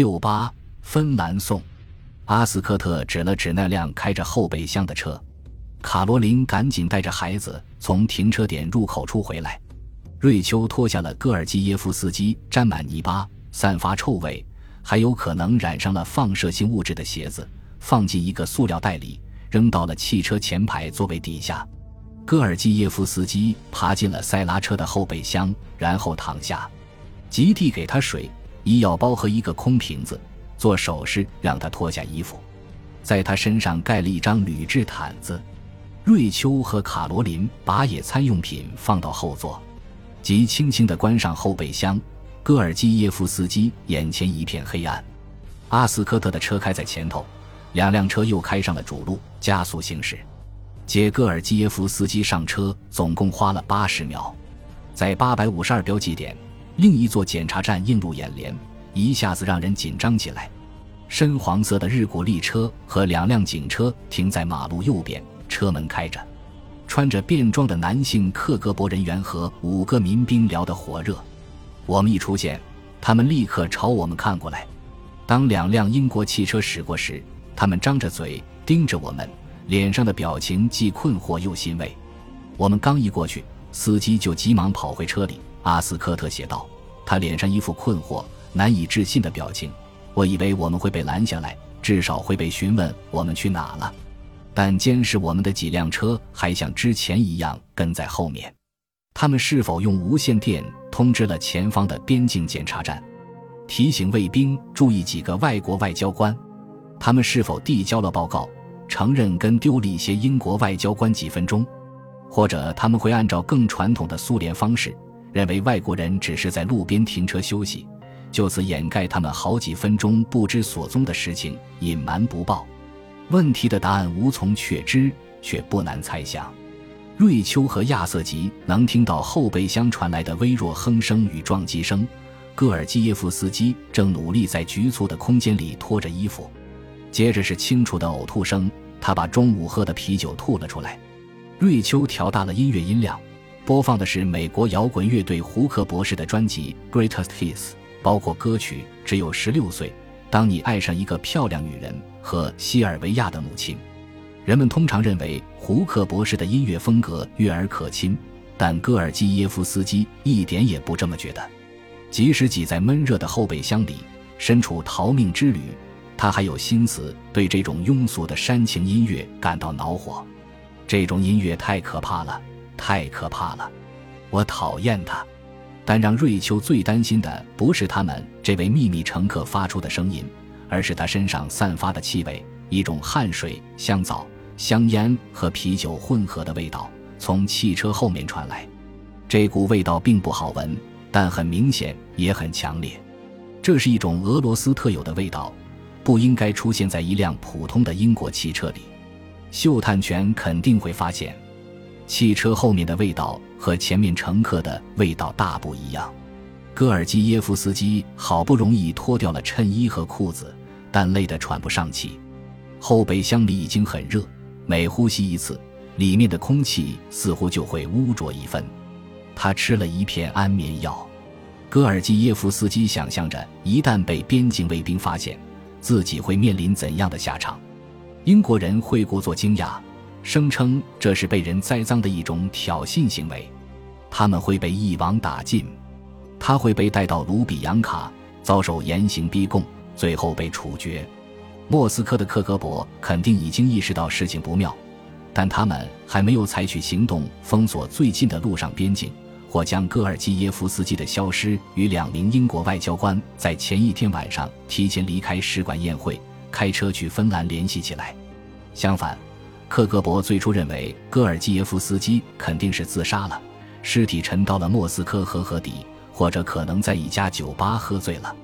六八，芬兰送。阿斯科特指了指那辆开着后备箱的车，卡罗琳赶紧带着孩子从停车点入口处回来。瑞秋脱下了戈尔基耶夫斯基沾满泥巴、散发臭味，还有可能染上了放射性物质的鞋子，放进一个塑料袋里，扔到了汽车前排座位底下。戈尔基耶夫斯基爬进了塞拉车的后备箱，然后躺下，吉蒂给他水。医药包和一个空瓶子，做手势让他脱下衣服，在他身上盖了一张铝制毯子。瑞秋和卡罗琳把野餐用品放到后座，即轻轻地关上后备箱。戈尔基耶夫斯基眼前一片黑暗，阿斯科特的车开在前头，两辆车又开上了主路，加速行驶。接戈尔基耶夫斯基上车总共花了八十秒，在八百五十二标记点。另一座检查站映入眼帘，一下子让人紧张起来。深黄色的日古力车和两辆警车停在马路右边，车门开着。穿着便装的男性克格勃人员和五个民兵聊得火热。我们一出现，他们立刻朝我们看过来。当两辆英国汽车驶过时，他们张着嘴盯着我们，脸上的表情既困惑又欣慰。我们刚一过去，司机就急忙跑回车里。阿斯科特写道，他脸上一副困惑、难以置信的表情。我以为我们会被拦下来，至少会被询问我们去哪了。但监视我们的几辆车还像之前一样跟在后面。他们是否用无线电通知了前方的边境检查站，提醒卫兵注意几个外国外交官？他们是否递交了报告，承认跟丢了一些英国外交官几分钟？或者他们会按照更传统的苏联方式？认为外国人只是在路边停车休息，就此掩盖他们好几分钟不知所踪的事情，隐瞒不报。问题的答案无从确知，却不难猜想。瑞秋和亚瑟吉能听到后备箱传来的微弱哼声与撞击声。戈尔基耶夫斯基正努力在局促的空间里脱着衣服。接着是清楚的呕吐声，他把中午喝的啤酒吐了出来。瑞秋调大了音乐音量。播放的是美国摇滚乐队胡克博士的专辑《Greatest Hits》，包括歌曲《只有十六岁》《当你爱上一个漂亮女人》和《西尔维亚的母亲》。人们通常认为胡克博士的音乐风格悦耳可亲，但戈尔基耶夫斯基一点也不这么觉得。即使挤在闷热的后备箱里，身处逃命之旅，他还有心思对这种庸俗的煽情音乐感到恼火。这种音乐太可怕了。太可怕了，我讨厌他。但让瑞秋最担心的不是他们这位秘密乘客发出的声音，而是他身上散发的气味，一种汗水、香皂、香烟和啤酒混合的味道从汽车后面传来。这股味道并不好闻，但很明显也很强烈。这是一种俄罗斯特有的味道，不应该出现在一辆普通的英国汽车里。嗅探犬肯定会发现。汽车后面的味道和前面乘客的味道大不一样。戈尔基耶夫斯基好不容易脱掉了衬衣和裤子，但累得喘不上气。后备箱里已经很热，每呼吸一次，里面的空气似乎就会污浊一分。他吃了一片安眠药。戈尔基耶夫斯基想象着，一旦被边境卫兵发现，自己会面临怎样的下场。英国人会故作惊讶。声称这是被人栽赃的一种挑衅行为，他们会被一网打尽，他会被带到卢比扬卡遭受严刑逼供，最后被处决。莫斯科的克格勃肯定已经意识到事情不妙，但他们还没有采取行动封锁最近的陆上边境，或将戈尔基耶夫斯基的消失与两名英国外交官在前一天晚上提前离开使馆宴会，开车去芬兰联系起来。相反。克格勃最初认为戈尔基耶夫斯基肯定是自杀了，尸体沉到了莫斯科河河底，或者可能在一家酒吧喝醉了。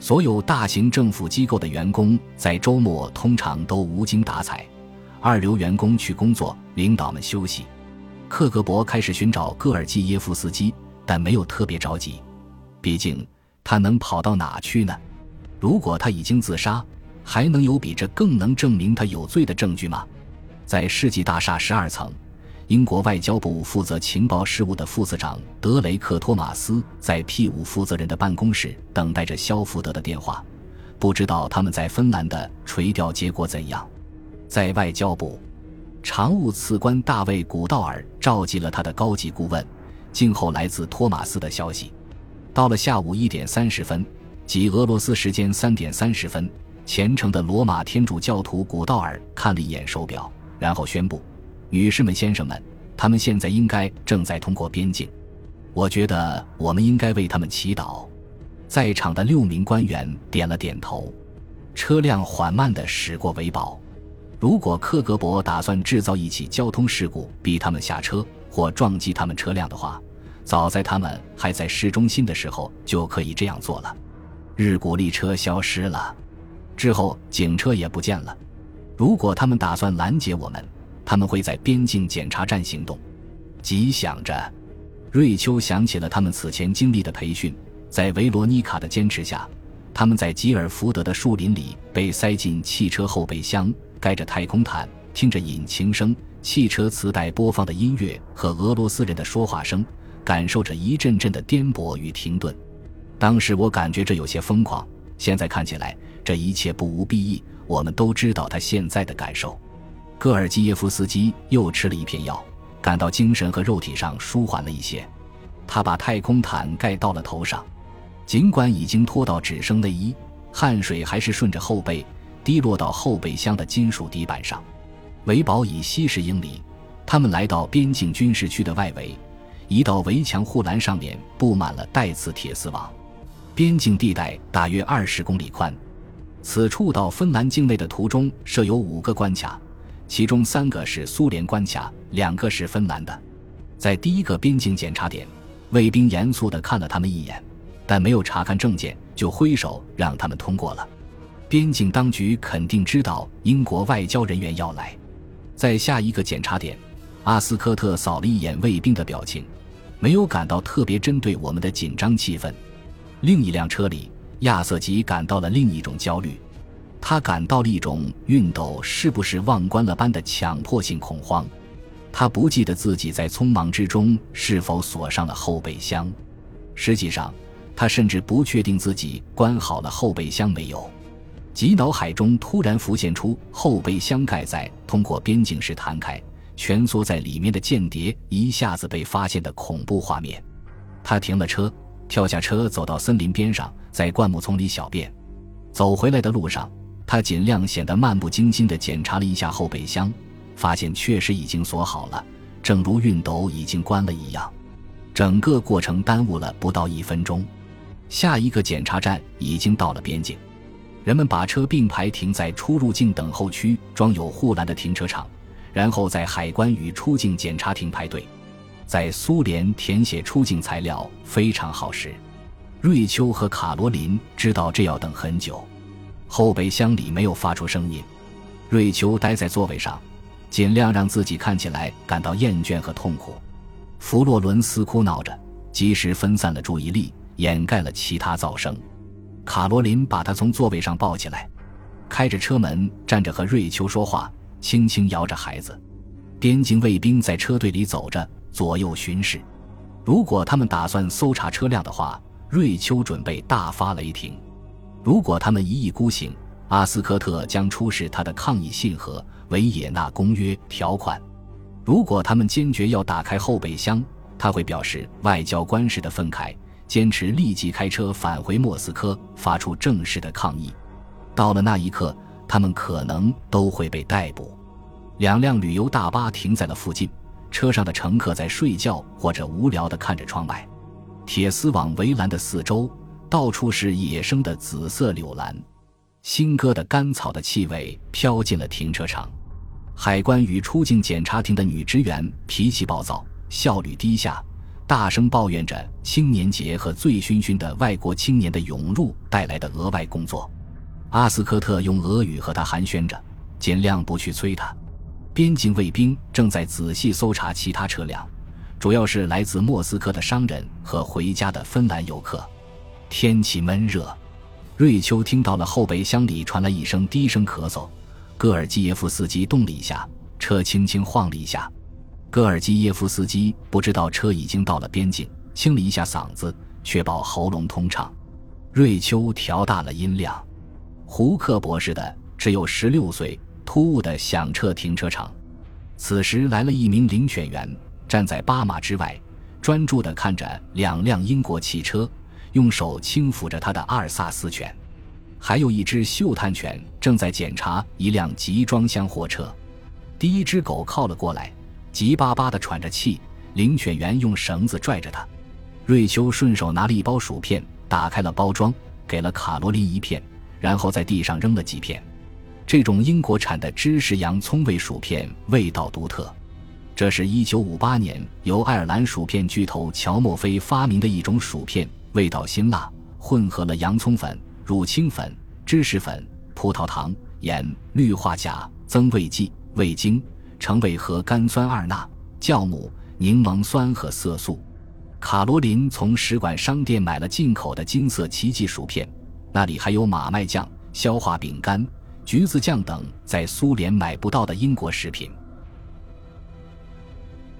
所有大型政府机构的员工在周末通常都无精打采，二流员工去工作，领导们休息。克格勃开始寻找戈尔基耶夫斯基，但没有特别着急，毕竟他能跑到哪去呢？如果他已经自杀，还能有比这更能证明他有罪的证据吗？在世纪大厦十二层，英国外交部负责情报事务的副次长德雷克·托马斯在 P 五负责人的办公室等待着肖福德的电话。不知道他们在芬兰的垂钓结果怎样。在外交部，常务次官大卫·古道尔召集了他的高级顾问，静候来自托马斯的消息。到了下午一点三十分，即俄罗斯时间三点三十分，虔诚的罗马天主教徒古道尔看了一眼手表，然后宣布：“女士们、先生们，他们现在应该正在通过边境。我觉得我们应该为他们祈祷。”在场的六名官员点了点头。车辆缓慢地驶过维堡。如果克格勃打算制造一起交通事故，逼他们下车或撞击他们车辆的话，早在他们还在市中心的时候就可以这样做了。日古丽车消失了，之后警车也不见了。如果他们打算拦截我们，他们会在边境检查站行动。急想着，瑞秋想起了他们此前经历的培训。在维罗妮卡的坚持下，他们在吉尔福德的树林里被塞进汽车后备箱，盖着太空毯，听着引擎声、汽车磁带播放的音乐和俄罗斯人的说话声，感受着一阵阵的颠簸与停顿。当时我感觉这有些疯狂，现在看起来这一切不无裨益。我们都知道他现在的感受。戈尔基耶夫斯基又吃了一片药，感到精神和肉体上舒缓了一些。他把太空毯盖到了头上。尽管已经脱到只剩内衣，汗水还是顺着后背滴落到后备箱的金属底板上。维堡以西十英里，他们来到边境军事区的外围，一道围墙护栏上面布满了带刺铁丝网。边境地带大约二十公里宽，此处到芬兰境内的途中设有五个关卡，其中三个是苏联关卡，两个是芬兰的。在第一个边境检查点，卫兵严肃地看了他们一眼。但没有查看证件，就挥手让他们通过了。边境当局肯定知道英国外交人员要来。在下一个检查点，阿斯科特扫了一眼卫兵的表情，没有感到特别针对我们的紧张气氛。另一辆车里，亚瑟吉感到了另一种焦虑，他感到了一种熨斗是不是忘关了般的强迫性恐慌。他不记得自己在匆忙之中是否锁上了后备箱。实际上。他甚至不确定自己关好了后备箱没有，吉脑海中突然浮现出后备箱盖在通过边境时弹开，蜷缩在里面的间谍一下子被发现的恐怖画面。他停了车，跳下车，走到森林边上，在灌木丛里小便。走回来的路上，他尽量显得漫不经心地检查了一下后备箱，发现确实已经锁好了，正如熨斗已经关了一样。整个过程耽误了不到一分钟。下一个检查站已经到了边境，人们把车并排停在出入境等候区装有护栏的停车场，然后在海关与出境检查亭排队。在苏联填写出境材料非常耗时，瑞秋和卡罗琳知道这要等很久。后备箱里没有发出声音，瑞秋待在座位上，尽量让自己看起来感到厌倦和痛苦。弗洛伦斯哭闹着，及时分散了注意力。掩盖了其他噪声。卡罗琳把他从座位上抱起来，开着车门，站着和瑞秋说话，轻轻摇着孩子。边境卫兵在车队里走着，左右巡视。如果他们打算搜查车辆的话，瑞秋准备大发雷霆；如果他们一意孤行，阿斯科特将出示他的抗议信和《维也纳公约》条款；如果他们坚决要打开后备箱，他会表示外交官式的愤慨。坚持立即开车返回莫斯科，发出正式的抗议。到了那一刻，他们可能都会被逮捕。两辆旅游大巴停在了附近，车上的乘客在睡觉或者无聊地看着窗外。铁丝网围栏的四周，到处是野生的紫色柳兰，新割的干草的气味飘进了停车场。海关与出境检查厅的女职员脾气暴躁，效率低下。大声抱怨着青年节和醉醺醺的外国青年的涌入带来的额外工作。阿斯科特用俄语和他寒暄着，尽量不去催他。边境卫兵正在仔细搜查其他车辆，主要是来自莫斯科的商人和回家的芬兰游客。天气闷热，瑞秋听到了后备箱里传来一声低声咳嗽。戈尔基耶夫斯基动了一下，车轻轻晃了一下。戈尔基耶夫斯基不知道车已经到了边境，清理一下嗓子，确保喉咙通畅。瑞秋调大了音量：“胡克博士的只有十六岁，突兀的响彻停车场。此时来了一名领犬员，站在八码之外，专注地看着两辆英国汽车，用手轻抚着他的阿尔萨斯犬。还有一只嗅探犬正在检查一辆集装箱货车。第一只狗靠了过来，急巴巴地喘着气。领犬员用绳子拽着它。瑞秋顺手拿了一包薯片，打开了包装，给了卡罗琳一片，然后在地上扔了几片。这种英国产的芝士洋葱味薯片味道独特，这是一九五八年由爱尔兰薯片巨头乔莫菲发明的一种薯片，味道辛辣，混合了洋葱粉、乳清粉、芝士粉、葡萄糖、盐、氯化钾、增味剂、味精、成味和甘酸二钠、酵母、柠檬酸和色素。卡罗琳从使馆商店买了进口的金色奇迹薯片，那里还有马麦酱、消化饼干、橘子酱等在苏联买不到的英国食品。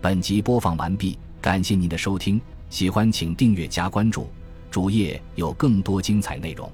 本集播放完毕，感谢您的收听，喜欢请订阅加关注，主页有更多精彩内容。